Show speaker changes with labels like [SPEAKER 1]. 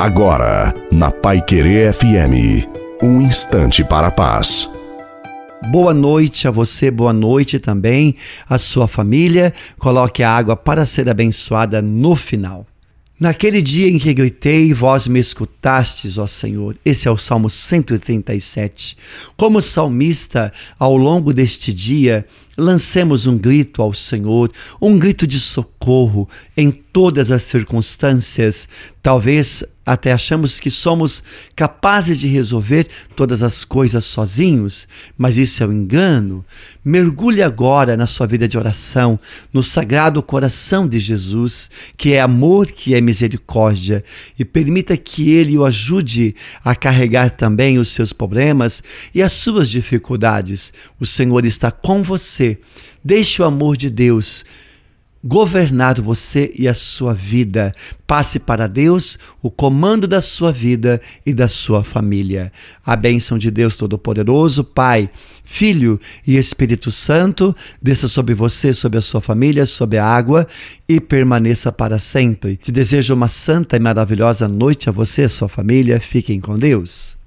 [SPEAKER 1] Agora, na Pai Querer FM, um instante para a paz.
[SPEAKER 2] Boa noite a você, boa noite também à sua família. Coloque a água para ser abençoada no final. Naquele dia em que gritei, vós me escutastes, ó Senhor. Esse é o Salmo 137. Como salmista, ao longo deste dia, lancemos um grito ao Senhor, um grito de socorro em todas as circunstâncias. Talvez até achamos que somos capazes de resolver todas as coisas sozinhos, mas isso é um engano. Mergulhe agora na sua vida de oração, no sagrado coração de Jesus, que é amor, que é misericórdia, e permita que ele o ajude a carregar também os seus problemas e as suas dificuldades. O Senhor está com você. Deixe o amor de Deus governar você e a sua vida. Passe para Deus o comando da sua vida e da sua família. A bênção de Deus Todo-Poderoso, Pai, Filho e Espírito Santo, desça sobre você, sobre a sua família, sobre a água e permaneça para sempre. Te desejo uma santa e maravilhosa noite a você e a sua família. Fiquem com Deus.